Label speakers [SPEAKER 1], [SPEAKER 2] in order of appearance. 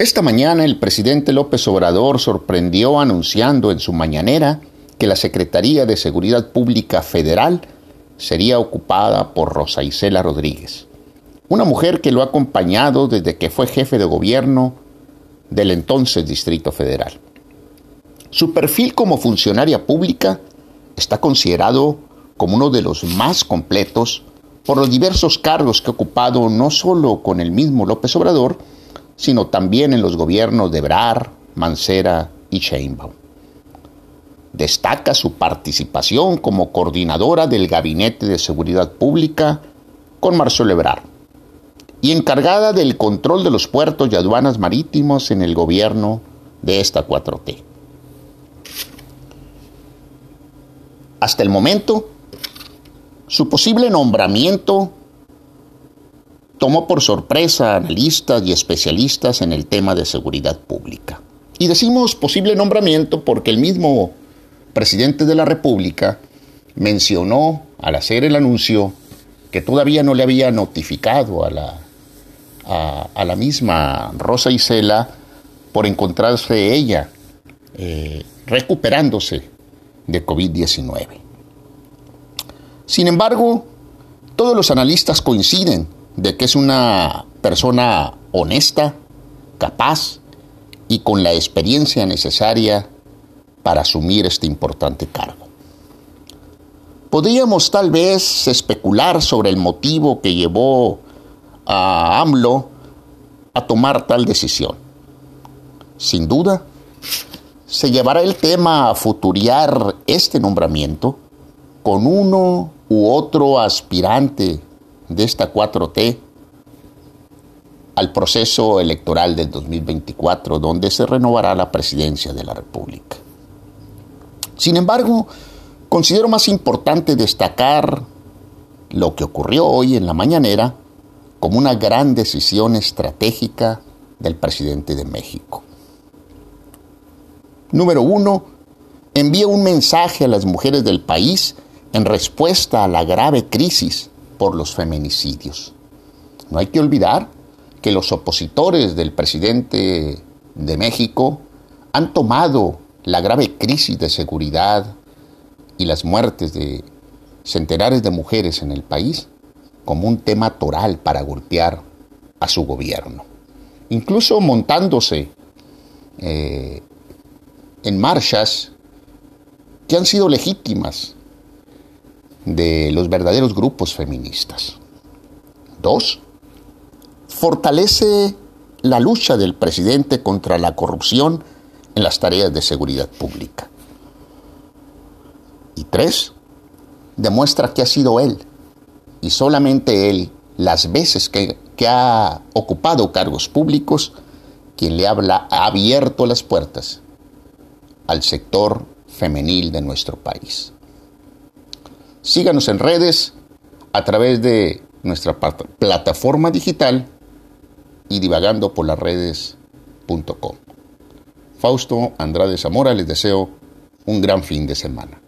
[SPEAKER 1] Esta mañana el presidente López Obrador sorprendió anunciando en su mañanera que la Secretaría de Seguridad Pública Federal sería ocupada por Rosa Isela Rodríguez, una mujer que lo ha acompañado desde que fue jefe de gobierno del entonces Distrito Federal. Su perfil como funcionaria pública está considerado como uno de los más completos por los diversos cargos que ha ocupado no solo con el mismo López Obrador, sino también en los gobiernos de Brar, Mancera y Sheinbaum. Destaca su participación como coordinadora del Gabinete de Seguridad Pública con Marcelo Ebrard y encargada del control de los puertos y aduanas marítimos en el gobierno de esta 4T. Hasta el momento, su posible nombramiento tomó por sorpresa a analistas y especialistas en el tema de seguridad pública. Y decimos posible nombramiento porque el mismo presidente de la República mencionó al hacer el anuncio que todavía no le había notificado a la, a, la misma Rosa Isela por encontrarse ella eh, recuperándose de COVID-19. Sin embargo, todos los analistas coinciden de que es una persona honesta, capaz y con la experiencia necesaria para asumir este importante cargo. Podríamos tal vez especular sobre el motivo que llevó a AMLO a tomar tal decisión. Sin duda, se llevará el tema a futuriar este nombramiento con uno u otro aspirante de esta 4T al proceso electoral del 2024, donde se renovará la presidencia de la República. Sin embargo, considero más importante destacar lo que ocurrió hoy en la mañanera como una gran decisión estratégica del presidente de México. Número uno, envía un mensaje a las mujeres del país en respuesta a la grave crisis por los feminicidios. No hay que olvidar que los opositores del presidente de México han tomado la grave crisis de seguridad y las muertes de centenares de mujeres en el país como un tema toral para golpear a su gobierno. Incluso montándose eh, en marchas que han sido legítimas de los verdaderos grupos feministas. Dos, fortalece la lucha del presidente contra la corrupción en las tareas de seguridad pública. Y tres, demuestra que ha sido él, y solamente él, las veces que, ha ocupado cargos públicos, quien le habla, ha abierto las puertas al sector femenil de nuestro país. Síganos en redes a través de nuestra plataforma digital y divagando por las redes.com. Fausto Andrade Zamora les deseo un gran fin de semana.